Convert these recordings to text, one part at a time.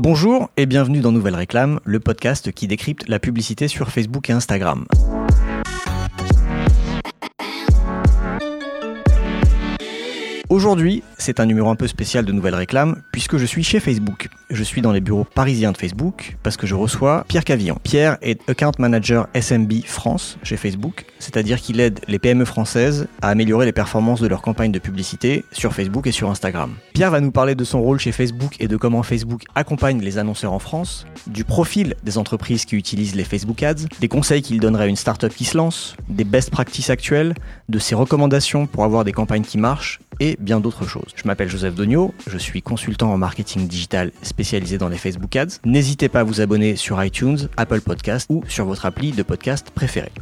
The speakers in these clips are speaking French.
Bonjour et bienvenue dans Nouvelle Réclame, le podcast qui décrypte la publicité sur Facebook et Instagram. Aujourd'hui, c'est un numéro un peu spécial de Nouvelle Réclame puisque je suis chez Facebook. Je suis dans les bureaux parisiens de Facebook parce que je reçois Pierre Cavillon. Pierre est Account Manager SMB France chez Facebook, c'est-à-dire qu'il aide les PME françaises à améliorer les performances de leurs campagnes de publicité sur Facebook et sur Instagram. Pierre va nous parler de son rôle chez Facebook et de comment Facebook accompagne les annonceurs en France, du profil des entreprises qui utilisent les Facebook Ads, des conseils qu'il donnerait à une startup qui se lance, des best practices actuelles, de ses recommandations pour avoir des campagnes qui marchent et bien d'autres choses. Je m'appelle Joseph Dogno, je suis consultant en marketing digital spécialisé dans les Facebook Ads. N'hésitez pas à vous abonner sur iTunes, Apple Podcast ou sur votre appli de podcast préférée.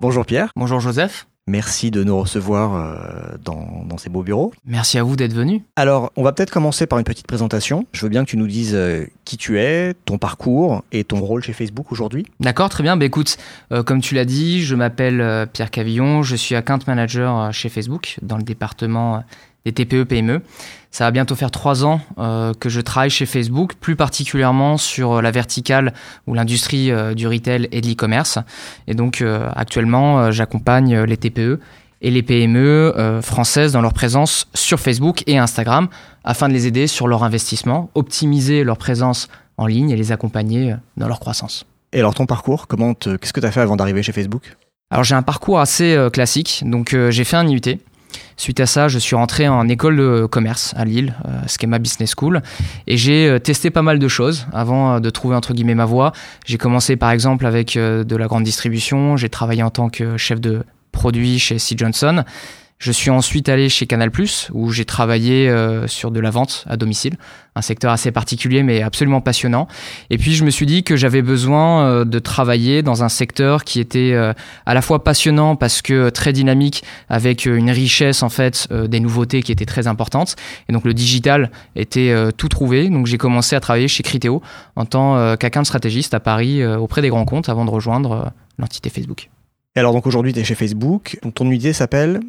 Bonjour Pierre. Bonjour Joseph. Merci de nous recevoir euh, dans, dans, ces beaux bureaux. Merci à vous d'être venu. Alors, on va peut-être commencer par une petite présentation. Je veux bien que tu nous dises euh, qui tu es, ton parcours et ton rôle chez Facebook aujourd'hui. D'accord, très bien. Bah, écoute, euh, comme tu l'as dit, je m'appelle Pierre Cavillon, je suis account manager chez Facebook dans le département des TPE-PME. Ça va bientôt faire trois ans euh, que je travaille chez Facebook, plus particulièrement sur la verticale ou l'industrie euh, du retail et de l'e-commerce. Et donc euh, actuellement, j'accompagne les TPE et les PME françaises dans leur présence sur Facebook et Instagram afin de les aider sur leur investissement, optimiser leur présence en ligne et les accompagner dans leur croissance. Et alors ton parcours, comment qu'est-ce que tu as fait avant d'arriver chez Facebook? Alors j'ai un parcours assez classique, donc j'ai fait un IUT, Suite à ça, je suis rentré en école de commerce à Lille, euh, Schema Business School, et j'ai euh, testé pas mal de choses avant euh, de trouver entre guillemets ma voie. J'ai commencé par exemple avec de la grande distribution, j'ai travaillé en tant que chef de produit chez C. Johnson. Je suis ensuite allé chez Canal+, où j'ai travaillé euh, sur de la vente à domicile, un secteur assez particulier mais absolument passionnant. Et puis je me suis dit que j'avais besoin euh, de travailler dans un secteur qui était euh, à la fois passionnant parce que très dynamique, avec une richesse en fait des nouveautés qui étaient très importantes. Et donc le digital était tout trouvé. Donc j'ai commencé à travailler chez Criteo en tant qu'account stratégiste à Paris auprès des grands comptes avant de rejoindre l'entité Facebook. Et alors donc aujourd'hui tu es chez Facebook, ton unité s'appelle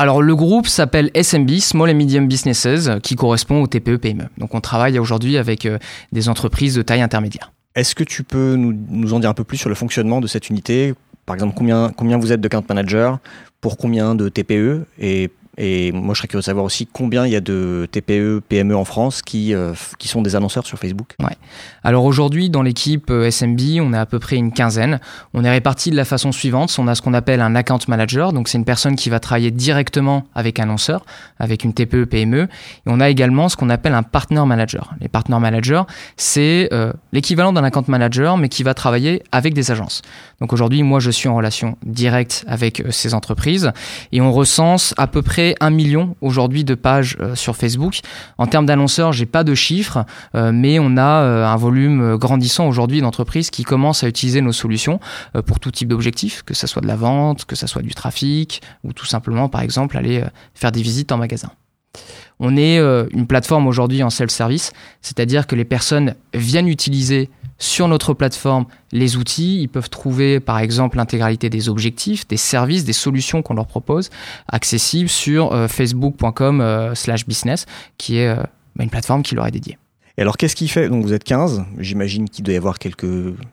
alors le groupe s'appelle SMB, Small and Medium Businesses, qui correspond au TPE-PME. E. Donc on travaille aujourd'hui avec euh, des entreprises de taille intermédiaire. Est-ce que tu peux nous, en dire un peu plus sur le fonctionnement de cette unité? Par exemple, combien, vous êtes de account manager Pour combien de TPE et moi, je serais curieux de savoir aussi combien il y a de TPE, PME en France qui, euh, qui sont des annonceurs sur Facebook. Ouais. Alors aujourd'hui, dans l'équipe euh, SMB, on est à peu près une quinzaine. On est répartis de la façon suivante. On a ce qu'on appelle un account manager. Donc c'est une personne qui va travailler directement avec un annonceur, avec une TPE, PME. Et on a également ce qu'on appelle un partner manager. Les partner managers, c'est euh, l'équivalent d'un account manager, mais qui va travailler avec des agences. Donc aujourd'hui, moi, je suis en relation directe avec ces entreprises et on recense à peu près un million aujourd'hui de pages euh, sur Facebook. En termes d'annonceurs, j'ai pas de chiffres, euh, mais on a euh, un volume grandissant aujourd'hui d'entreprises qui commencent à utiliser nos solutions pour tout type d'objectifs, que ce soit de la vente, que ce soit du trafic, ou tout simplement, par exemple, aller faire des visites en magasin. On est une plateforme aujourd'hui en self-service, c'est-à-dire que les personnes viennent utiliser sur notre plateforme les outils. Ils peuvent trouver par exemple l'intégralité des objectifs, des services, des solutions qu'on leur propose, accessibles sur euh, facebook.com euh, slash business, qui est euh, une plateforme qui leur est dédiée. Et alors, qu'est-ce qui fait Donc, vous êtes 15. J'imagine qu'il doit y avoir quelques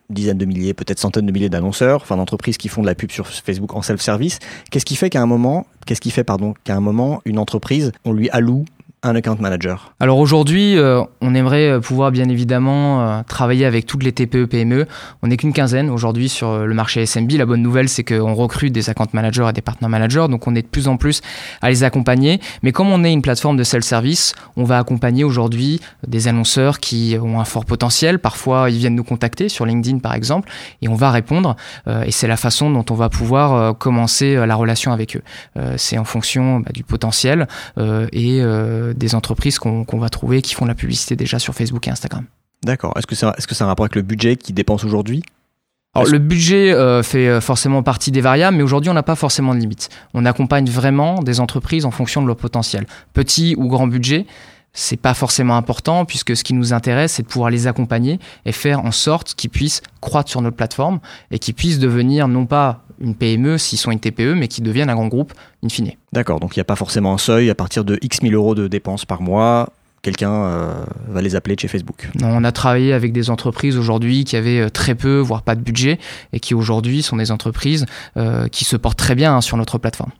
dizaines de milliers, peut-être centaines de milliers d'annonceurs, enfin d'entreprises qui font de la pub sur Facebook en self-service. Qu'est-ce qui fait qu'à un moment, qu'est-ce qui fait, pardon, qu'à un moment, une entreprise, on lui alloue un account manager Alors aujourd'hui, euh, on aimerait euh, pouvoir bien évidemment euh, travailler avec toutes les TPE, PME. On n'est qu'une quinzaine aujourd'hui sur le marché SMB. La bonne nouvelle, c'est qu'on recrute des account managers et des partner managers, donc on est de plus en plus à les accompagner. Mais comme on est une plateforme de self-service, on va accompagner aujourd'hui des annonceurs qui ont un fort potentiel. Parfois, ils viennent nous contacter sur LinkedIn par exemple, et on va répondre. et c'est la façon dont on va pouvoir commencer la relation avec eux. c'est en fonction bah, du potentiel et des entreprises qu'on va trouver qui font la publicité déjà sur Facebook et Instagram. D'accord. Est-ce que c'est est -ce un rapport avec le budget qu'ils dépensent aujourd'hui? Alors, le budget euh, fait euh, forcément partie des variables, mais aujourd'hui, on n'a pas forcément de limite. On accompagne vraiment des entreprises en fonction de leur potentiel. Petit ou grand budget, c'est pas forcément important puisque ce qui nous intéresse, c'est de pouvoir les accompagner et faire en sorte qu'ils puissent croître sur notre plateforme et qu'ils puissent devenir non pas une PME s'ils sont une TPE, mais qu'ils deviennent un grand groupe in fine. D'accord, donc il n'y a pas forcément un seuil à partir de X 1000 euros de dépenses par mois. quelqu'un va les appeler de chez Facebook Non, on a travaillé avec des entreprises aujourd'hui qui avaient très peu, voire pas de budget, et qui aujourd'hui sont des entreprises qui se portent très bien hein, sur notre plateforme.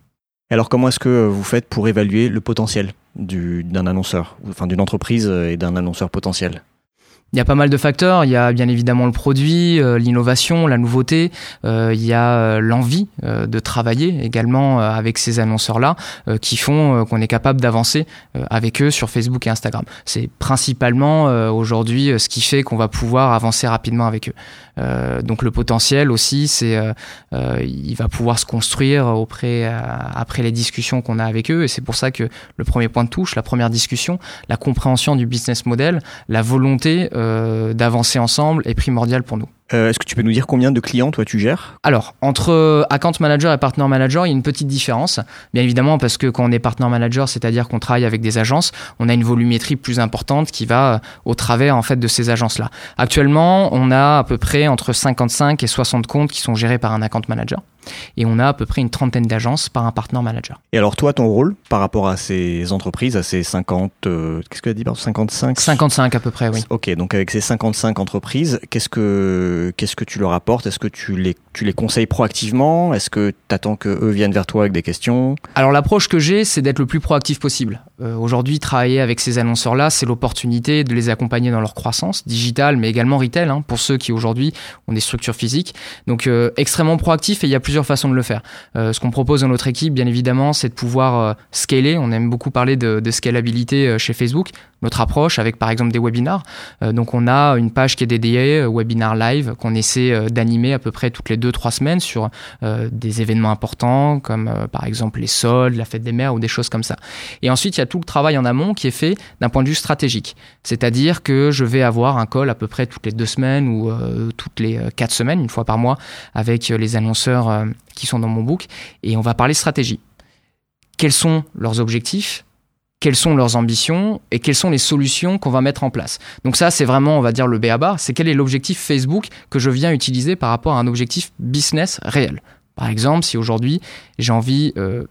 Alors comment est-ce que vous faites pour évaluer le potentiel d'un annonceur, enfin d'une entreprise et d'un annonceur potentiel? Il y a pas mal de facteurs. Il y a bien évidemment le produit, euh, l'innovation, la nouveauté. Euh, il y a euh, l'envie de travailler également avec ces annonceurs-là qui font qu'on est capable d'avancer avec eux sur Facebook et Instagram. C'est principalement aujourd'hui ce qui fait qu'on va pouvoir avancer rapidement avec eux. donc le potentiel aussi, c'est il va pouvoir se construire auprès après les discussions qu'on a avec eux. Et c'est pour ça que le premier point de touche, la première discussion, la compréhension du business model, la volonté euh, d'avancer ensemble est primordial pour nous. Euh, est-ce que tu peux nous dire combien de clients toi tu gères? Alors, entre account manager et partner manager, il y a une petite différence. Bien évidemment, parce que quand on est partner manager, c'est-à-dire qu'on travaille avec des agences, on a une volumétrie plus importante qui va euh, au travers en fait de ces agences-là. Actuellement, on a à peu près entre 55 et 60 comptes qui sont gérés par un account manager et on a à peu près une trentaine d'agences par un partner manager. Et alors toi, ton rôle par rapport à ces entreprises, à ces 50, euh, qu'est-ce que tu as dit, 55 55 à peu près, oui. Ok, donc avec ces 55 entreprises, qu'est-ce que, qu'est-ce que tu leur apportes? Est-ce que tu les, tu les conseilles proactivement? Est-ce que tu attends qu'eux viennent vers toi avec des questions? Alors l'approche que j'ai, c'est d'être le plus proactif possible. Euh, aujourd'hui, travailler avec ces annonceurs-là, c'est l'opportunité de les accompagner dans leur croissance digitale, mais également retail, hein, pour ceux qui aujourd'hui ont des structures physiques. Donc euh, extrêmement proactif et il y a plusieurs façons de le faire. Euh, ce qu'on propose dans notre équipe, bien évidemment, c'est de pouvoir euh, scaler. On aime beaucoup parler de, de scalabilité euh, chez Facebook. Notre approche avec par exemple des webinars. donc on a une page qui est dédiée webinar live qu'on essaie d'animer à peu près toutes les deux trois semaines sur des événements importants comme par exemple les soldes, la fête des mères ou des choses comme ça. Et ensuite il y a tout le travail en amont qui est fait d'un point de vue stratégique. C'est-à-dire que je vais avoir un call à peu près toutes les deux semaines ou toutes les quatre semaines, une fois par mois, avec les annonceurs qui sont dans mon book, et on va parler stratégie. Quels sont leurs objectifs? Quelles sont leurs ambitions? Et quelles sont les solutions qu'on va mettre en place? Donc ça, c'est vraiment, on va dire, le BABA, c'est quel est l'objectif Facebook que je viens utiliser par rapport à un objectif business réel? Par exemple, si aujourd'hui j'ai envie euh,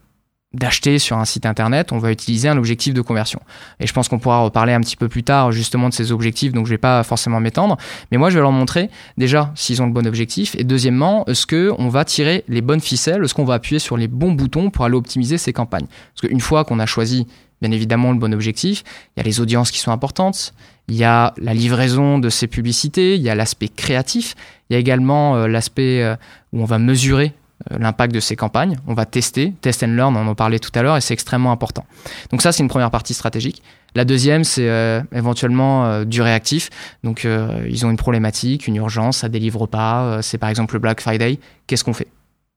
d'acheter sur un site internet, on va utiliser un objectif de conversion. Et je pense qu'on pourra reparler un petit peu plus tard justement de ces objectifs, donc je vais pas forcément m'étendre, mais moi je vais leur montrer déjà s'ils ont le bon objectif et deuxièmement, est-ce que on va tirer les bonnes ficelles, est-ce qu'on va appuyer sur les bons boutons pour aller optimiser ces campagnes. Parce qu'une fois qu'on a choisi bien évidemment le bon objectif, il y a les audiences qui sont importantes, il y a la livraison de ces publicités, il y a l'aspect créatif, il y a également euh, l'aspect euh, où on va mesurer l'impact de ces campagnes. On va tester, test and learn, on en parlait tout à l'heure, et c'est extrêmement important. Donc ça, c'est une première partie stratégique. La deuxième, c'est euh, éventuellement euh, du réactif. Donc ils ont une problématique, une urgence, ça délivre pas. c'est par exemple le Black Friday. Qu'est-ce qu'on fait?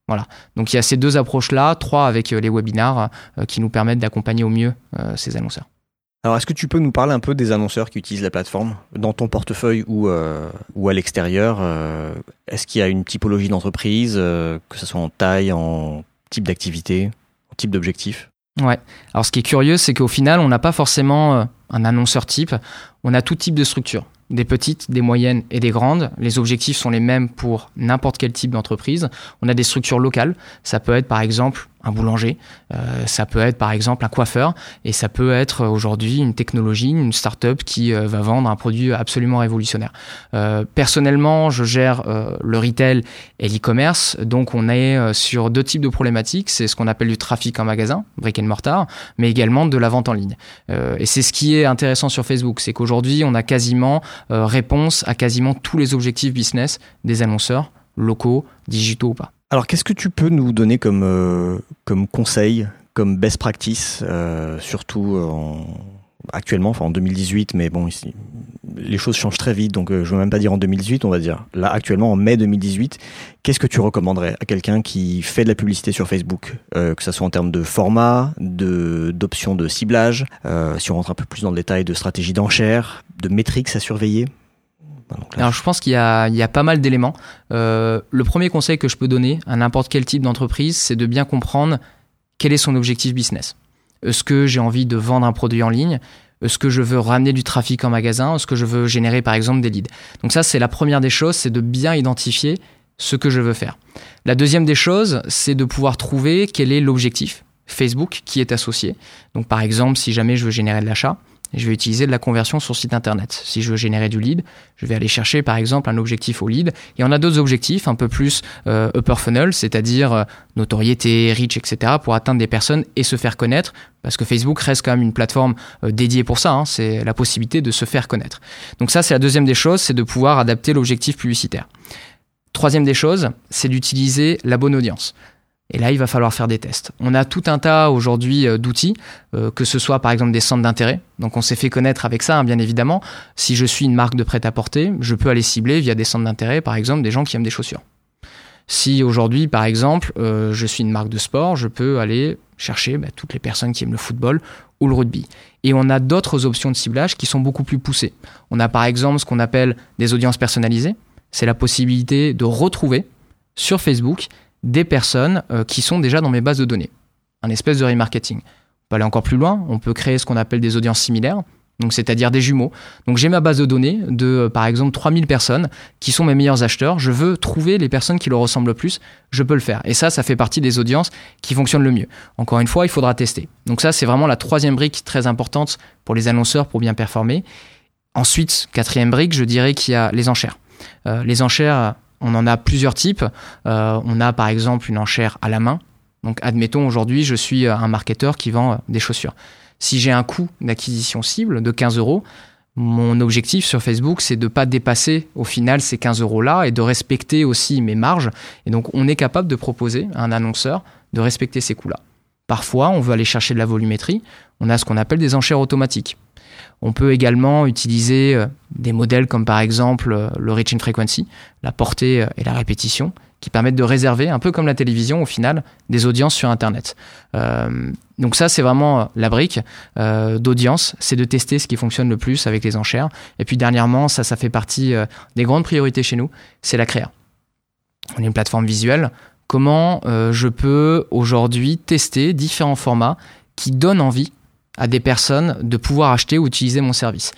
Voilà. Donc il y a ces deux approches-là, trois avec les webinars qui nous permettent d'accompagner au mieux ces annonceurs. Alors, est-ce que tu peux nous parler un peu des annonceurs qui utilisent la plateforme dans ton portefeuille ou, euh, à l'extérieur euh, Est-ce qu'il y a une typologie d'entreprise, euh, que ce soit en taille, en type d'activité, en type d'objectif? Ouais. Alors, ce qui est curieux, c'est qu'au final, on n'a pas forcément un annonceur type. On a tout type de structure des petites, des moyennes et des grandes. Les objectifs sont les mêmes pour n'importe quel type d'entreprise. On a des structures locales. Ça peut être par exemple un boulanger, euh, ça peut être par exemple un coiffeur, et ça peut être aujourd'hui une technologie, une start-up qui euh, va vendre un produit absolument révolutionnaire. Euh, personnellement, je gère le retail et l'e-commerce, donc on est sur deux types de problématiques. C'est ce qu'on appelle du trafic en magasin, brick and mortar, mais également de la vente en ligne. et c'est ce qui est intéressant sur Facebook, c'est qu'aujourd'hui on a quasiment réponse à quasiment tous les objectifs business des annonceurs locaux, digitaux ou pas. Alors, qu'est-ce que tu peux nous donner comme, euh, comme conseil, comme best practice, euh, surtout en, actuellement, enfin en 2018, mais bon, ici, les choses changent très vite, donc euh, je ne veux même pas dire en 2018, on va dire là actuellement en mai 2018. Qu'est-ce que tu recommanderais à quelqu'un qui fait de la publicité sur Facebook, que ce soit en termes de format, de d'options de ciblage, si on rentre un peu plus dans le détail, de stratégie d'enchère, de métriques à surveiller? Alors je pense qu'il y, a, pas mal d'éléments. Euh, le premier conseil que je peux donner à n'importe quel type d'entreprise, c'est de bien comprendre quel est son objectif business. Est-ce que j'ai envie de vendre un produit en ligne? Est-ce que je veux ramener du trafic en magasin? Est-ce que je veux générer par exemple des leads? Donc ça c'est la première des choses, c'est de bien identifier ce que je veux faire. La deuxième des choses, c'est de pouvoir trouver quel est l'objectif Facebook qui est associé. Donc par exemple, si jamais je veux générer de l'achat, je vais utiliser de la conversion sur site internet. Si je veux générer du lead, je vais aller chercher par exemple un objectif au lead. Et on a d'autres objectifs un peu plus euh, upper funnel, c'est-à-dire euh, notoriété, reach, etc. pour atteindre des personnes et se faire connaître. Parce que Facebook reste quand même une plateforme euh, dédiée pour ça. Hein. c'est la possibilité de se faire connaître. Donc ça, c'est la deuxième des choses, c'est de pouvoir adapter l'objectif publicitaire. Troisième des choses, c'est d'utiliser la bonne audience. Et là, il va falloir faire des tests. On a tout un tas aujourd'hui euh, d'outils, euh, que ce soit par exemple des centres d'intérêt. Donc on s'est fait connaître avec ça, hein, bien évidemment. Si je suis une marque de prêt-à-porter, je peux aller cibler via des centres d'intérêt, par exemple, des gens qui aiment des chaussures. Si aujourd'hui, par exemple, euh, je suis une marque de sport, je peux aller chercher bah, toutes les personnes qui aiment le football ou le rugby. Et on a d'autres options de ciblage qui sont beaucoup plus poussées. On a par exemple ce qu'on appelle des audiences personnalisées. C'est la possibilité de retrouver sur Facebook des personnes euh, qui sont déjà dans mes bases de données. Un espèce de remarketing. On peut aller encore plus loin, on peut créer ce qu'on appelle des audiences similaires, c'est-à-dire des jumeaux. Donc j'ai ma base de données de euh, par exemple 3000 personnes qui sont mes meilleurs acheteurs, je veux trouver les personnes qui leur ressemblent le plus, je peux le faire. Et ça ça fait partie des audiences qui fonctionnent le mieux. Encore une fois, il faudra tester. Donc ça c'est vraiment la troisième brique très importante pour les annonceurs pour bien performer. Ensuite, quatrième brique, je dirais qu'il y a les enchères. Euh, les enchères, on en a plusieurs types. Euh, on a par exemple une enchère à la main. Donc admettons aujourd'hui je suis euh, un marketeur qui vend euh, des chaussures. Si j'ai un coût d'acquisition cible de 15 euros, mon objectif sur Facebook, c'est de ne pas dépasser au final ces 15 euros-là et de respecter aussi mes marges. Et donc, on est capable de proposer à un annonceur de respecter ces coûts-là. Parfois, on veut aller chercher de la volumétrie. On a ce qu'on appelle des enchères automatiques. On peut également utiliser euh, des modèles comme par exemple euh, le reach in frequency, la portée euh, et la répétition, qui permettent de réserver, un peu comme la télévision au final, des audiences sur Internet. donc ça, c'est vraiment la brique d'audience, c'est de tester ce qui fonctionne le plus avec les enchères. Et puis dernièrement, ça, ça fait partie des grandes priorités chez nous, c'est la créa. On est une plateforme visuelle. Comment je peux aujourd'hui tester différents formats qui donnent envie à des personnes de pouvoir acheter ou utiliser mon service.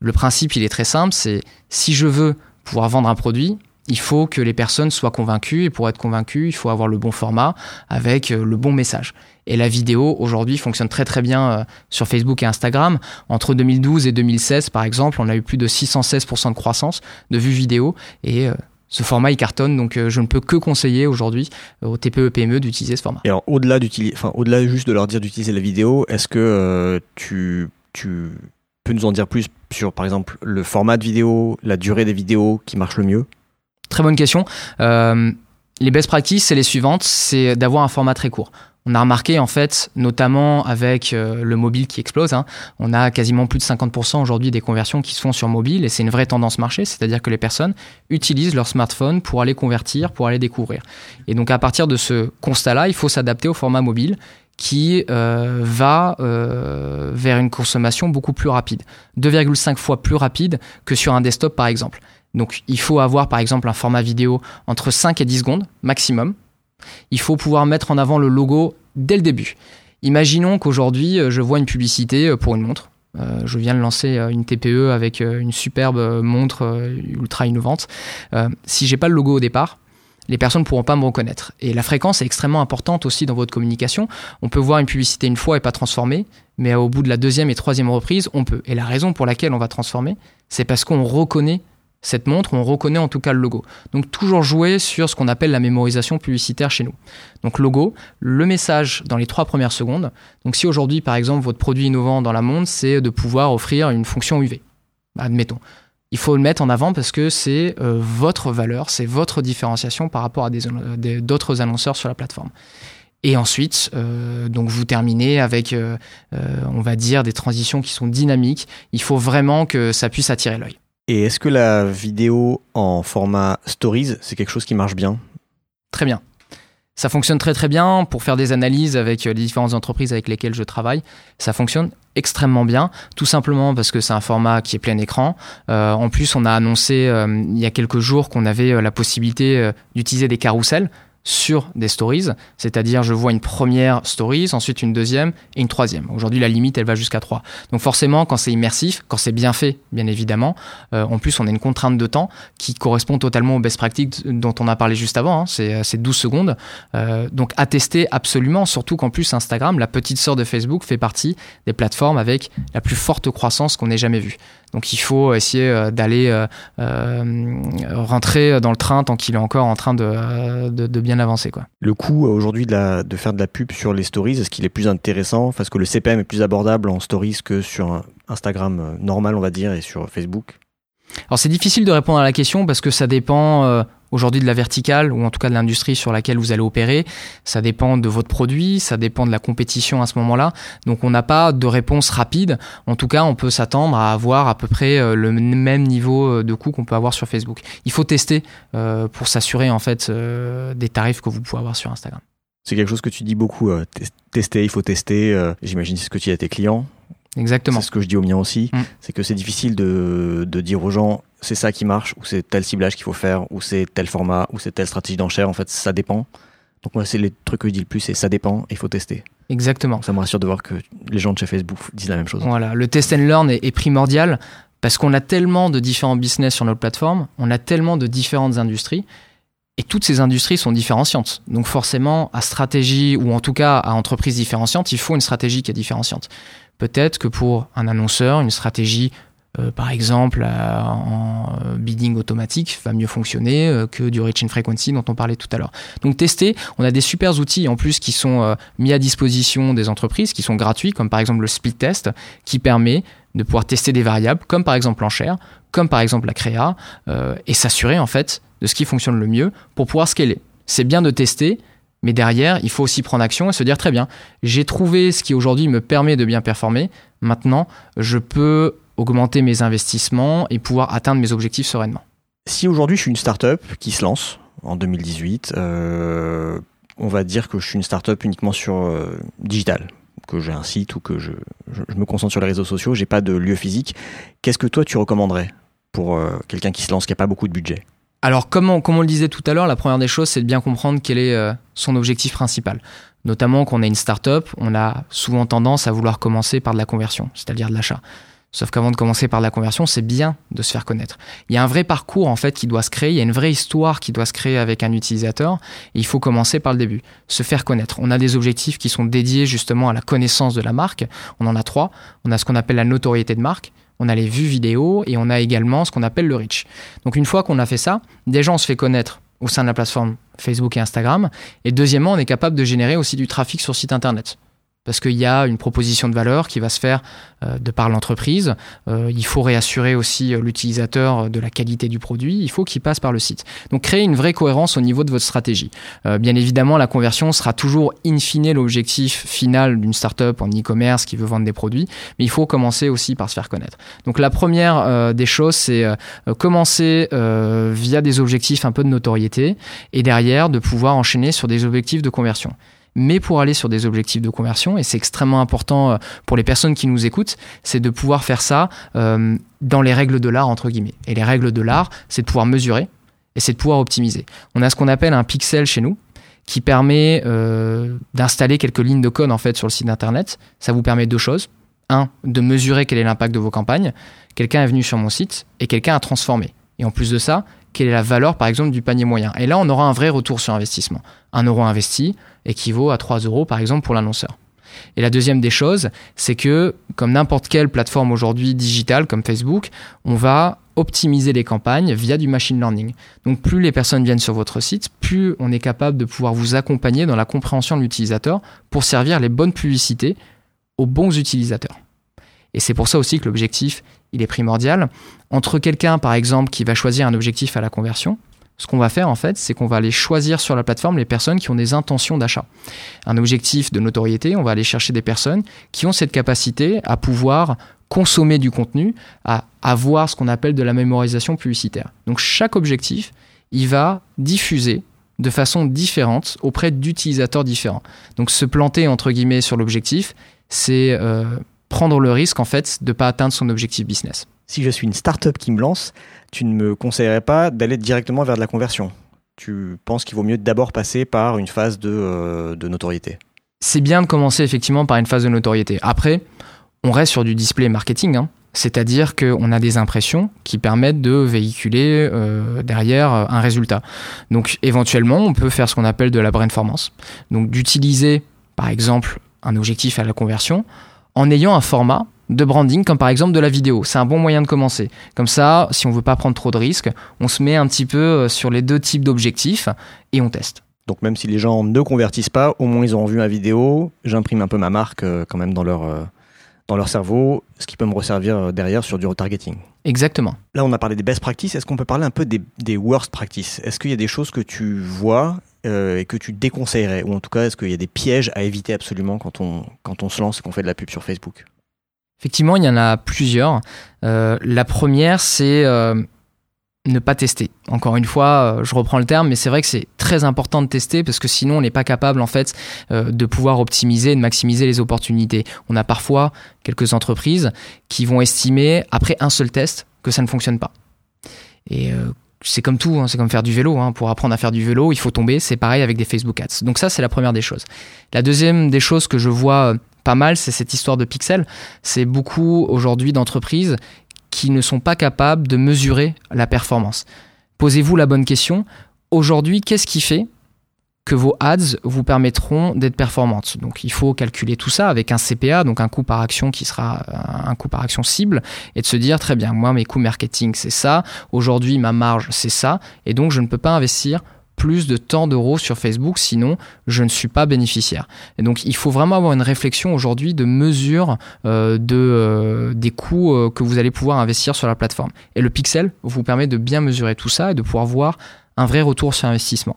Le principe, il est très simple, c'est si je veux pouvoir vendre un produit, il faut que les personnes soient convaincues et pour être convaincues, il faut avoir le bon format avec euh, le bon message. Et la vidéo aujourd'hui fonctionne très très bien euh, sur Facebook et Instagram. Entre 2012 et 2016 par exemple, on a eu plus de 616% de croissance de vues vidéo et euh, ce format il cartonne, donc euh, je ne peux que conseiller aujourd'hui aux TPE PME d'utiliser ce format. Et alors au-delà d'utiliser, enfin au-delà juste de leur dire d'utiliser la vidéo, est-ce que euh, tu, tu peux nous en dire plus sur par exemple le format de vidéo, la durée des vidéos qui marche le mieux? Très bonne question. Euh, les best practices, c'est les suivantes, c'est d'avoir un format très court. On a remarqué en fait, notamment avec euh, le mobile qui explose, hein, on a quasiment plus de 50% aujourd'hui des conversions qui se font sur mobile et c'est une vraie tendance marché, c'est-à-dire que les personnes utilisent leur smartphone pour aller convertir, pour aller découvrir. Et donc à partir de ce constat-là, il faut s'adapter au format mobile qui euh, va euh, vers une consommation beaucoup plus rapide, 2,5 fois plus rapide que sur un desktop par exemple. Donc il faut avoir par exemple un format vidéo entre 5 et 10 secondes maximum il faut pouvoir mettre en avant le logo dès le début. Imaginons qu'aujourd'hui, euh, je vois une publicité euh, pour une montre. Euh, je viens de lancer une TPE avec une superbe montre ultra innovante. si j'ai pas le logo au départ, les personnes ne pourront pas me reconnaître. Et la fréquence est extrêmement importante aussi dans votre communication. On peut voir une publicité une fois et pas transformer, mais au bout de la deuxième et troisième reprise, on peut. Et la raison pour laquelle on va transformer, c'est parce qu'on reconnaît cette montre, on reconnaît en tout cas le logo. Donc toujours jouer sur ce qu'on appelle la mémorisation publicitaire chez nous. Donc logo, le message dans les trois premières secondes. Donc si aujourd'hui par exemple votre produit innovant dans la montre, c'est de pouvoir offrir une fonction UV, admettons. Il faut le mettre en avant parce que c'est euh, votre valeur, c'est votre différenciation par rapport à d'autres annonceurs sur la plateforme. Et ensuite, euh, donc vous terminez avec, euh, on va dire, des transitions qui sont dynamiques. Il faut vraiment que ça puisse attirer l'œil. Et est-ce que la vidéo en format stories, c'est quelque chose qui marche bien? Très bien. Ça fonctionne très très bien pour faire des analyses avec euh, les différentes entreprises avec lesquelles je travaille. Ça fonctionne extrêmement bien, tout simplement parce que c'est un format qui est plein écran. Euh, en plus, on a annoncé euh, il y a quelques jours qu'on avait la possibilité d'utiliser des carousels sur des stories, c'est-à-dire je vois une première stories, ensuite une deuxième et une troisième. Aujourd'hui, la limite, elle va jusqu'à trois. Donc forcément, quand c'est immersif, quand c'est bien fait, bien évidemment, euh, en plus, on a une contrainte de temps qui correspond totalement aux best practices dont on a parlé juste avant, hein. c'est 12 secondes. Euh, donc à tester absolument, surtout qu'en plus, Instagram, la petite sœur de Facebook, fait partie des plateformes avec la plus forte croissance qu'on ait jamais vue. Donc il faut essayer euh, d'aller euh, euh, rentrer dans le train tant qu'il est encore en train de, de, bien avancer. Quoi. Le coût aujourd'hui de, de faire de la pub sur les stories, est-ce qu'il est plus intéressant? Parce que le CPM est plus abordable en stories que sur Instagram normal, on va dire, et sur Facebook? Alors c'est difficile de répondre à la question parce que ça dépend aujourd'hui de la verticale ou en tout cas de l'industrie sur laquelle vous allez opérer. Ça dépend de votre produit, ça dépend de la compétition à ce moment-là. Donc on n'a pas de réponse rapide. En tout cas, on peut s'attendre à avoir à peu près euh, le même niveau euh, de coût qu'on peut avoir sur Facebook. Il faut tester euh, pour s'assurer en fait des tarifs que vous pouvez avoir sur Instagram. C'est quelque chose que tu dis beaucoup. tester, il faut tester. J'imagine c'est ce que tu dis à tes clients. Exactement. C'est ce que je dis aux miens aussi. Mm. C'est que c'est difficile de, de dire aux gens c'est ça qui marche, ou c'est tel ciblage qu'il faut faire, ou c'est tel format, ou c'est telle stratégie d'enchère. En fait, ça dépend. Donc moi, c'est les trucs que je dis le plus, c'est ça dépend, il faut tester. Exactement. Ça me rassure de voir que les gens de chez Facebook disent la même chose. Voilà, le test and learn est, primordial parce qu'on a tellement de différents business sur notre plateforme, on a tellement de différentes industries. Et toutes ces industries sont différenciantes. Donc forcément, à stratégie, ou en tout cas à entreprise différenciante, il faut une stratégie qui est différenciante. Peut-être que pour un annonceur, une stratégie euh, par exemple, euh, en euh, bidding automatique va mieux fonctionner que du reach frequency dont on parlait tout à l'heure. Donc tester, on a des super outils en plus qui sont mis à disposition des entreprises, qui sont gratuits, comme par exemple le split test, qui permet de pouvoir tester des variables, comme par exemple l'enchère, comme par exemple la créa, et s'assurer en fait de ce qui fonctionne le mieux pour pouvoir scaler. C'est bien de tester, mais derrière, il faut aussi prendre action et se dire très bien, j'ai trouvé ce qui aujourd'hui me permet de bien performer. Maintenant, je peux augmenter mes investissements et pouvoir atteindre mes objectifs sereinement. Si aujourd'hui je suis une startup qui se lance en 2018, euh, on va dire que je suis une startup uniquement sur euh, digital, que j'ai un site ou que je, me concentre sur les réseaux sociaux, j'ai pas de lieu physique. Qu'est-ce que toi tu recommanderais pour euh, quelqu'un qui se lance, qui n'a pas beaucoup de budget? Alors, comme on, comme on, le disait tout à l'heure, la première des choses, c'est de bien comprendre quel est son objectif principal. Notamment quand on est une startup, on a souvent tendance à vouloir commencer par de la conversion, c'est-à-dire de l'achat. Sauf qu'avant de commencer par la conversion, c'est bien de se faire connaître. Il y a un vrai parcours en fait qui doit se créer, il y a une vraie histoire qui doit se créer avec un utilisateur. Il faut commencer par le début, se faire connaître. On a des objectifs qui sont dédiés justement à la connaissance de la marque. On en a trois. On a ce qu'on appelle la notoriété de marque. On a les vues vidéo et on a également ce qu'on appelle le reach. Donc une fois qu'on a fait ça, déjà on se fait connaître au sein de la plateforme Facebook et Instagram. Et deuxièmement, on est capable de générer aussi du trafic sur site internet parce qu'il y a une proposition de valeur qui va se faire euh, de par l'entreprise. Euh, il faut réassurer aussi euh, l'utilisateur de la qualité du produit. Il faut qu'il passe par le site. Donc créer une vraie cohérence au niveau de votre stratégie. bien évidemment, la conversion sera toujours in fine l'objectif final d'une startup en e-commerce qui veut vendre des produits, mais il faut commencer aussi par se faire connaître. Donc la première des choses, c'est commencer via des objectifs un peu de notoriété et derrière de pouvoir enchaîner sur des objectifs de conversion mais pour aller sur des objectifs de conversion, et c'est extrêmement important euh, pour les personnes qui nous écoutent, c'est de pouvoir faire ça euh, dans les règles de l'art, entre guillemets. Et les règles de l'art, c'est de pouvoir mesurer et c'est de pouvoir optimiser. On a ce qu'on appelle un pixel chez nous, qui permet euh, d'installer quelques lignes de code en fait sur le site internet. Ça vous permet deux choses. Un, de mesurer quel est l'impact de vos campagnes. Quelqu'un est venu sur mon site et quelqu'un a transformé. Et en plus de ça, quelle est la valeur par exemple du panier moyen. Et là, on aura un vrai retour sur investissement. Un euro investi équivaut à 3 euros par exemple pour l'annonceur. Et la deuxième des choses, c'est que comme n'importe quelle plateforme aujourd'hui digitale comme Facebook, on va optimiser les campagnes via du machine learning. Donc plus les personnes viennent sur votre site, plus on est capable de pouvoir vous accompagner dans la compréhension de l'utilisateur pour servir les bonnes publicités aux bons utilisateurs. Et c'est pour ça aussi que l'objectif, il est primordial. Entre quelqu'un, par exemple, qui va choisir un objectif à la conversion, ce qu'on va faire en fait, c'est qu'on va aller choisir sur la plateforme les personnes qui ont des intentions d'achat. Un objectif de notoriété, on va aller chercher des personnes qui ont cette capacité à pouvoir consommer du contenu, à avoir ce qu'on appelle de la mémorisation publicitaire. Donc chaque objectif, il va diffuser de façon différente auprès d'utilisateurs différents. Donc se planter entre guillemets sur l'objectif, c'est euh, prendre le risque en fait de ne pas atteindre son objectif business. Si je suis une startup qui me lance, tu ne me conseillerais pas d'aller directement vers de la conversion tu penses qu'il vaut mieux d'abord passer par une phase de, de notoriété C'est bien de commencer effectivement par une phase de notoriété. Après, on reste sur du display marketing. Hein. C'est-à-dire qu'on a des impressions qui permettent de véhiculer euh, derrière un résultat. Donc éventuellement, on peut faire ce qu'on appelle de la brainformance. Donc d'utiliser, par exemple, un objectif à la conversion en ayant un format de branding comme par exemple de la vidéo. C'est un bon moyen de commencer. Comme ça, si on veut pas prendre trop de risques, on se met un petit peu euh, sur les deux types d'objectifs et on teste. Donc même si les gens ne convertissent pas, au moins ils ont vu ma vidéo, j'imprime un peu ma marque euh, quand même dans leur dans leur cerveau, ce qui peut me resservir euh, derrière sur du retargeting. Exactement. Là, on a parlé des best practices. Est-ce qu'on peut parler un peu des, worst practices? Est-ce qu'il y a des choses que tu vois euh, et que tu déconseillerais Ou en tout cas, est-ce qu'il y a des pièges à éviter absolument quand on, quand on se lance et qu'on fait de la pub sur Facebook? Effectivement, il y en a plusieurs. Euh, la première, c'est ne pas tester. Encore une fois, euh, je reprends le terme, mais c'est vrai que c'est très important de tester parce que sinon on n'est pas capable en fait euh, de pouvoir optimiser et de maximiser les opportunités. On a parfois quelques entreprises qui vont estimer après un seul test que ça ne fonctionne pas. Et euh, c'est comme tout, hein, c'est comme faire du vélo. Hein. Pour apprendre à faire du vélo, il faut tomber. C'est pareil avec des Facebook Ads. Donc ça, c'est la première des choses. La deuxième des choses que je vois pas mal, c'est cette histoire de pixels. C'est beaucoup aujourd'hui d'entreprises qui ne sont pas capables de mesurer la performance. Posez-vous la bonne question. Aujourd'hui, qu'est-ce qui fait que vos ads vous permettront d'être performantes. Donc il faut calculer tout ça avec un CPA, donc un coût par action qui sera un coût par action cible, et de se dire très bien, moi mes coûts marketing c'est ça, aujourd'hui ma marge c'est ça, et donc je ne peux pas investir plus de tant d'euros sur Facebook, sinon je ne suis pas bénéficiaire. Et donc il faut vraiment avoir une réflexion aujourd'hui de mesure euh, de, euh, des coûts euh, que vous allez pouvoir investir sur la plateforme. Et le pixel vous permet de bien mesurer tout ça et de pouvoir voir un vrai retour sur investissement.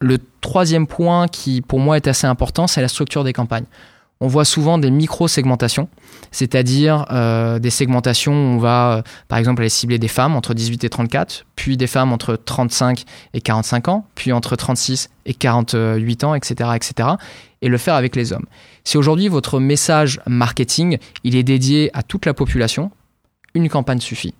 Le troisième point qui pour moi est assez important, c'est la structure des campagnes on voit souvent des micro-segmentations, c'est-à-dire euh, des segmentations où on va, euh, par exemple, aller cibler des femmes entre 18 et 34, puis des femmes entre 35 et 45 ans, puis entre 36 et 48 ans, etc., etc., et le faire avec les hommes. Si aujourd'hui votre message marketing, il est dédié à toute la population, une campagne suffit.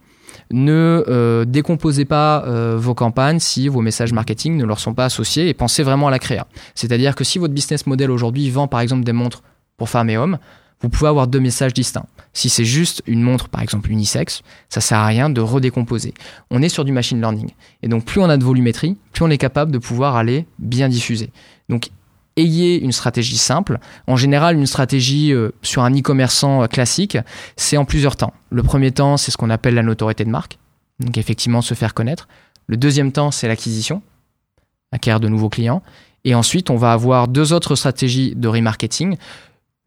Ne euh, décomposez pas vos campagnes si vos messages marketing ne leur sont pas associés et pensez vraiment à la créa. C'est-à-dire que si votre business model aujourd'hui vend par exemple des montres pour femmes et hommes, vous pouvez avoir deux messages distincts. Si c'est juste une montre, par exemple unisexe, ça sert à rien de redécomposer. On est sur du machine learning. Et donc, plus on a de volumétrie, plus on est capable de pouvoir aller bien diffuser. Donc, ayez une stratégie simple. En général, une stratégie euh, sur un e-commerçant euh, classique, c'est en plusieurs temps. Le premier temps, c'est ce qu'on appelle la notoriété de marque. Donc, effectivement, se faire connaître. Le deuxième temps, c'est l'acquisition, acquérir de nouveaux clients. Et ensuite, on va avoir deux autres stratégies de remarketing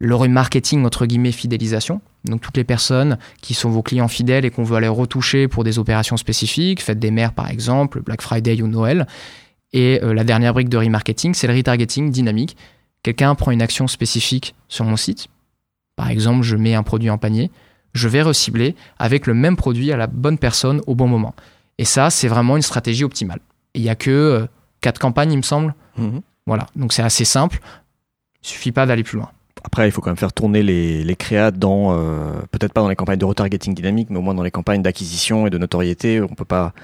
le remarketing, entre guillemets, fidélisation. Donc toutes les personnes qui sont vos clients fidèles et qu'on veut aller retoucher pour des opérations spécifiques, faites des mères par exemple, Black Friday ou Noël. Et euh, la dernière brique de remarketing, c'est le retargeting dynamique. Quelqu'un prend une action spécifique sur mon site. Par exemple, je mets un produit en panier. Je vais recibler avec le même produit à la bonne personne au bon moment. Et ça, c'est vraiment une stratégie optimale. Il n'y a que euh, quatre campagnes, il me semble. Mhm. Voilà, donc c'est assez simple. Il suffit pas d'aller plus loin. Après, il faut quand même faire tourner les, les créas dans, euh, peut-être pas dans les campagnes de retargeting dynamique, mais au moins dans les campagnes d'acquisition et de notoriété. On peut pas,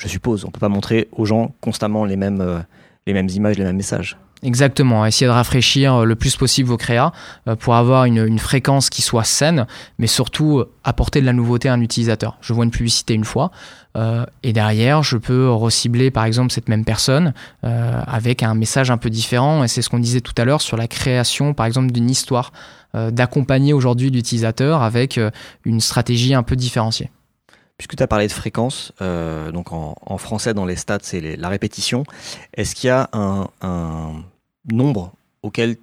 je suppose, on peut pas montrer aux gens constamment les mêmes, euh, les mêmes images, les mêmes messages. Exactement, essayer de rafraîchir euh, le plus possible vos créas euh, pour avoir une, une, fréquence qui soit saine, mais surtout euh, apporter de la nouveauté à un utilisateur. Je vois une publicité une fois euh, et derrière, je peux recibler par exemple cette même personne euh, avec un message un peu différent. Et c'est ce qu'on disait tout à l'heure sur la création par exemple d'une histoire, euh, d'accompagner aujourd'hui l'utilisateur avec une stratégie un peu différenciée. Puisque tu as parlé de fréquence, euh, donc en, français dans les stats c'est la répétition, est-ce qu'il y a un, nombre auquel,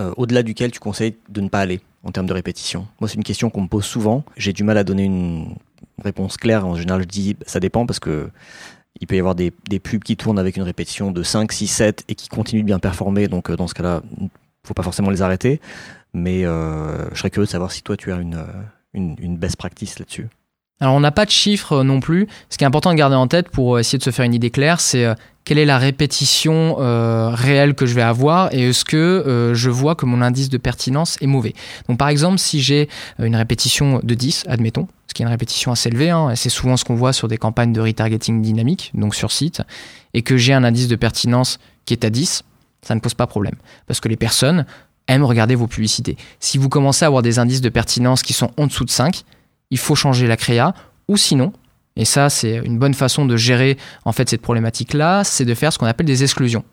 euh, au-delà duquel tu conseilles de ne pas aller en termes de répétition? Moi c'est une question qu'on me pose souvent, j'ai du mal à donner une réponse claire, en général je dis ça dépend parce que il peut y avoir des, pubs qui tournent avec une répétition de 5, 6, 7 et qui continuent de bien performer, donc euh, dans ce cas-là, faut pas forcément les arrêter, mais je serais curieux de savoir si toi tu as une, une, une best practice là-dessus. Alors on n'a pas de chiffres euh, non plus. Ce qui est important de garder en tête pour euh, essayer de se faire une idée claire, c'est euh, quelle est la répétition réelle que je vais avoir et est-ce que je vois que mon indice de pertinence est mauvais. Donc par exemple, si j'ai une répétition de 10, admettons, ce qui est une répétition assez élevée, hein, c'est souvent ce qu'on voit sur des campagnes de retargeting dynamique, donc sur site, et que j'ai un indice de pertinence qui est à 10, ça ne pose pas problème. Parce que les personnes aiment regarder vos publicités. Si vous commencez à avoir des indices de pertinence qui sont en dessous de 5, il faut changer la créa, ou sinon, et ça c'est une bonne façon de gérer en fait cette problématique-là, c'est de faire ce qu'on appelle des exclusions.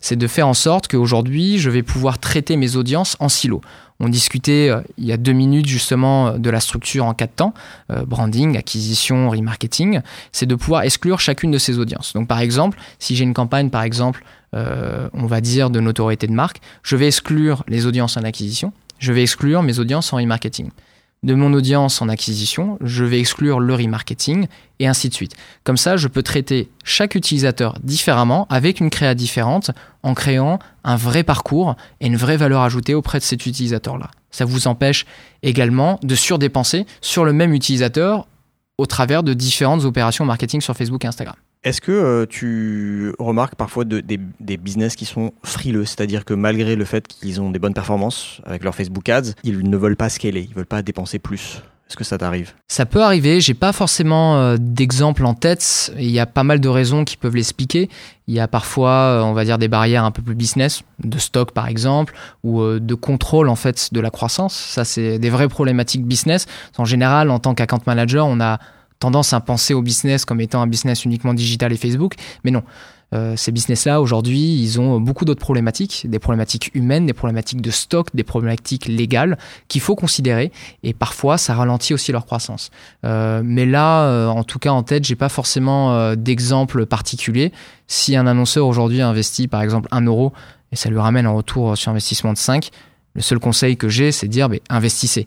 C'est de faire en sorte qu'aujourd'hui, je vais pouvoir traiter mes audiences en silo. On discutait euh, il y a deux minutes justement euh, de la structure en quatre temps, euh, branding, acquisition, remarketing, c'est de pouvoir exclure chacune de ces audiences. Donc par exemple, si j'ai une campagne par exemple, on va dire de notoriété de marque, je vais exclure les audiences en acquisition, je vais exclure mes audiences en remarketing de mon audience en acquisition, je vais exclure le remarketing et ainsi de suite. Comme ça, je peux traiter chaque utilisateur différemment avec une créa différente en créant un vrai parcours et une vraie valeur ajoutée auprès de cet utilisateur-là. Ça vous empêche également de surdépenser sur le même utilisateur au travers de différentes opérations marketing sur Facebook et Instagram. Est-ce que euh, tu remarques parfois des, business qui sont frileux, c'est-à-dire que malgré le fait qu'ils ont des bonnes performances avec leur Facebook Ads, ils ne veulent pas scaler, ils veulent pas dépenser plus est-ce que ça t'arrive? Ça peut arriver. J'ai pas forcément euh, d'exemple en tête. Il y a pas mal de raisons qui peuvent l'expliquer. Il y a parfois, euh, on va dire, des barrières un peu plus business, de stock par exemple, ou de contrôle en fait de la croissance. Ça, c'est des vraies problématiques business. En général, en tant qu'account manager, on a tendance à penser au business comme étant un business uniquement digital et Facebook, mais non. Euh, ces business-là, aujourd'hui, ils ont beaucoup d'autres problématiques, des problématiques humaines, des problématiques de stock, des problématiques légales qu'il faut considérer. Et parfois, ça ralentit aussi leur croissance. Euh, mais là, euh, en tout cas, en tête, j'ai pas forcément d'exemple particulier. Si un annonceur aujourd'hui investit, par exemple, 1 euro et ça lui ramène un retour sur investissement de 5, le seul conseil que j'ai, c'est de dire, investissez.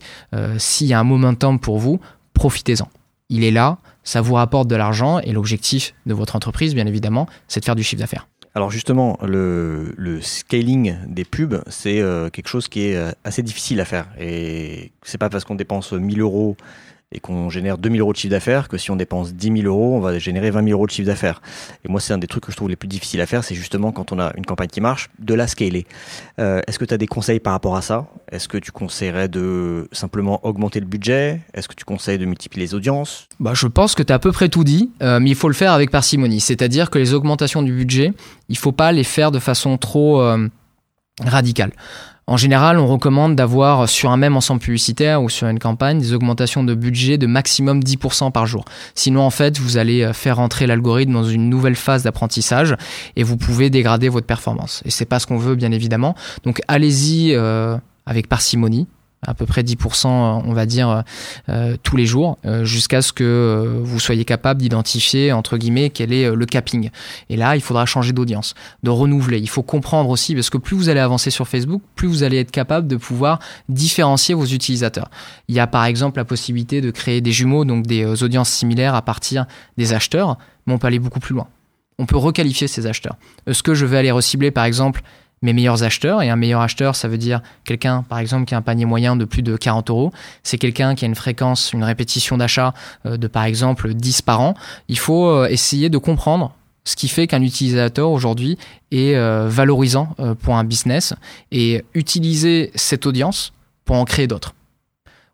S'il y a un momentum pour vous, profitez-en il est là, ça vous rapporte de l'argent et l'objectif de votre entreprise, bien évidemment, c'est de faire du chiffre d'affaires. Alors justement, le, scaling des pubs, c'est euh, quelque chose qui est euh, assez difficile à faire. Et c'est pas parce qu'on dépense 1000 euros et qu'on génère 2000 euros de chiffre d'affaires que si on dépense 10 000 euros, on va générer 20 000 euros de chiffre d'affaires. Et moi, c'est un des trucs que je trouve les plus difficiles à faire, c'est justement quand on a une campagne qui marche, de la scaler. Euh, Est-ce que tu as des conseils par rapport à ça? Est-ce que tu conseillerais de simplement augmenter le budget? Est-ce que tu conseilles de multiplier les audiences? Bah, Je pense que tu as à peu près tout dit, euh, mais il faut le faire avec parcimonie. C'est-à-dire que les augmentations du budget, il faut pas les faire de façon trop euh, radicale. En général, on recommande d'avoir sur un même ensemble publicitaire ou sur une campagne des augmentations de budget de maximum 10% par jour. Sinon, en fait, vous allez euh, faire entrer l'algorithme dans une nouvelle phase d'apprentissage et vous pouvez dégrader votre performance. Et c'est pas ce qu'on veut, bien évidemment. Donc, allez-y euh, avec parcimonie à peu près 10%, euh, on va dire, euh, euh, tous les jours, jusqu'à ce que vous soyez capable d'identifier, entre guillemets, quel est le capping. Et là, il faudra changer d'audience, de renouveler. Il faut comprendre aussi, parce que plus vous allez avancer sur Facebook, plus vous allez être capable de pouvoir différencier vos utilisateurs. Il y a par exemple la possibilité de créer des jumeaux, donc des audiences similaires à partir des acheteurs, mais on peut aller beaucoup plus loin. On peut requalifier ces acheteurs. Est-ce que je vais aller recibler, par exemple, mes meilleurs acheteurs. Et un meilleur acheteur, ça veut dire quelqu'un, par exemple, qui a un panier moyen de plus de 40 euros. C'est quelqu'un qui a une fréquence, une répétition d'achat euh, de, par exemple, 10 par an. Il faut euh, essayer de comprendre ce qui fait qu'un utilisateur aujourd'hui est euh, valorisant pour un business et utiliser cette audience pour en créer d'autres.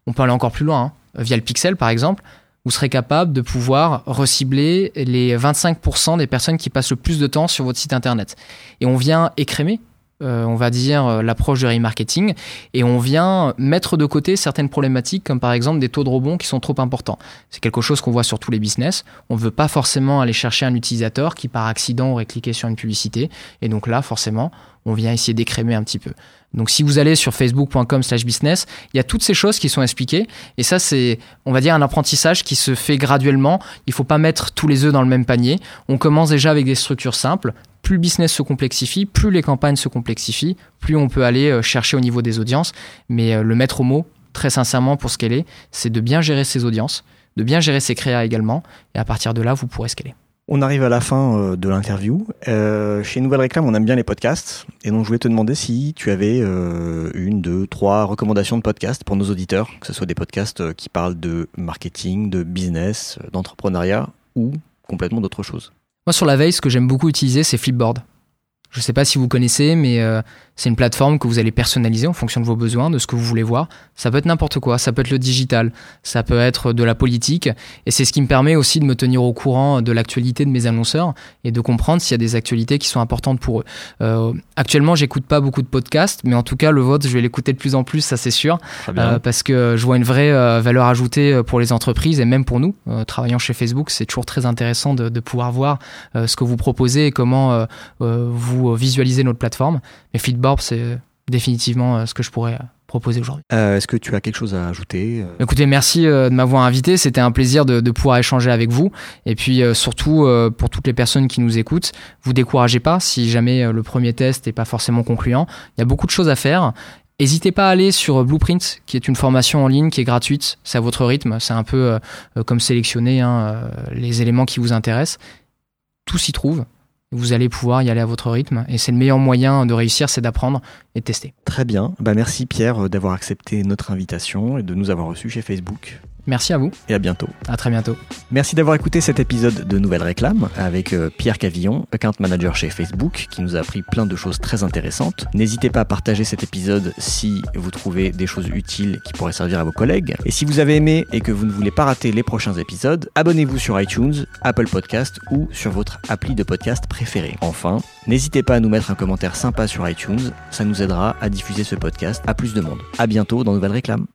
On peut aller encore plus loin. Hein. Via le pixel, par exemple, vous serez capable de pouvoir recibler les 25% des personnes qui passent le plus de temps sur votre site internet. Et on vient écrémer euh, on va dire, euh, l'approche de remarketing et on vient mettre de côté certaines problématiques comme par exemple des taux de rebond qui sont trop importants. C'est quelque chose qu'on voit sur tous les business. On ne veut pas forcément aller chercher un utilisateur qui par accident aurait cliqué sur une publicité et donc là forcément on vient essayer d'écrémer un petit peu. Donc si vous allez sur facebook.com slash business, il y a toutes ces choses qui sont expliquées. Et ça, c'est, on va dire, un apprentissage qui se fait graduellement. Il ne faut pas mettre tous les œufs dans le même panier. On commence déjà avec des structures simples plus le business se complexifie, plus les campagnes se complexifient, plus on peut aller euh, chercher au niveau des audiences. Mais euh, le maître mot, très sincèrement, pour scaler, c'est de bien gérer ses audiences, de bien gérer ses créas également. Et à partir de là, vous pourrez scaler. On arrive à la fin euh, de l'interview. chez Nouvelle Réclame, on aime bien les podcasts. Et donc, je voulais te demander si tu avais une, deux, trois recommandations de podcasts pour nos auditeurs, que ce soit des podcasts qui parlent de marketing, de business, d'entrepreneuriat ou complètement d'autre chose. Moi, sur la veille, ce que j'aime beaucoup utiliser, c'est Flipboard. Je ne sais pas si vous connaissez, mais euh, c'est une plateforme que vous allez personnaliser en fonction de vos besoins, de ce que vous voulez voir. Ça peut être n'importe quoi, ça peut être le digital, ça peut être de la politique, et c'est ce qui me permet aussi de me tenir au courant de l'actualité de mes annonceurs et de comprendre s'il y a des actualités qui sont importantes pour eux. Euh, actuellement, j'écoute pas beaucoup de podcasts, mais en tout cas, le vôtre, je vais l'écouter de plus en plus, ça c'est sûr, euh, parce que je vois une vraie euh, valeur ajoutée pour les entreprises et même pour nous, travaillant chez Facebook, c'est toujours très intéressant de, de pouvoir voir ce que vous proposez et comment vous visualisez notre plateforme. Mais C'est définitivement ce que je pourrais proposer aujourd'hui. Euh, Est-ce que tu as quelque chose à ajouter Écoutez, merci euh, de m'avoir invité. C'était un plaisir de, de, pouvoir échanger avec vous. Et puis euh, surtout, euh, pour toutes les personnes qui nous écoutent, vous découragez pas si jamais euh, le premier test n'est pas forcément concluant. Il y a beaucoup de choses à faire. N'hésitez pas à aller sur Blueprint, qui est une formation en ligne qui est gratuite. C'est à votre rythme. C'est un peu comme sélectionner hein, les éléments qui vous intéressent. Tout s'y trouve. Vous allez pouvoir y aller à votre rythme et c'est le meilleur moyen de réussir, c'est d'apprendre et de tester. Très bien. Bah merci Pierre d'avoir accepté notre invitation et de nous avoir reçus chez Facebook. Merci à vous. Et à bientôt. À très bientôt. Merci d'avoir écouté cet épisode de Nouvelle Réclame avec euh, Pierre Cavillon, account manager chez Facebook, qui nous a appris plein de choses très intéressantes. N'hésitez pas à partager cet épisode si vous trouvez des choses utiles qui pourraient servir à vos collègues. Et si vous avez aimé et que vous ne voulez pas rater les prochains épisodes, abonnez-vous sur iTunes, Apple Podcast ou sur votre appli de podcast préféré. Enfin, n'hésitez pas à nous mettre un commentaire sympa sur iTunes, ça nous aidera à diffuser ce podcast à plus de monde. À bientôt dans Nouvelle Réclame.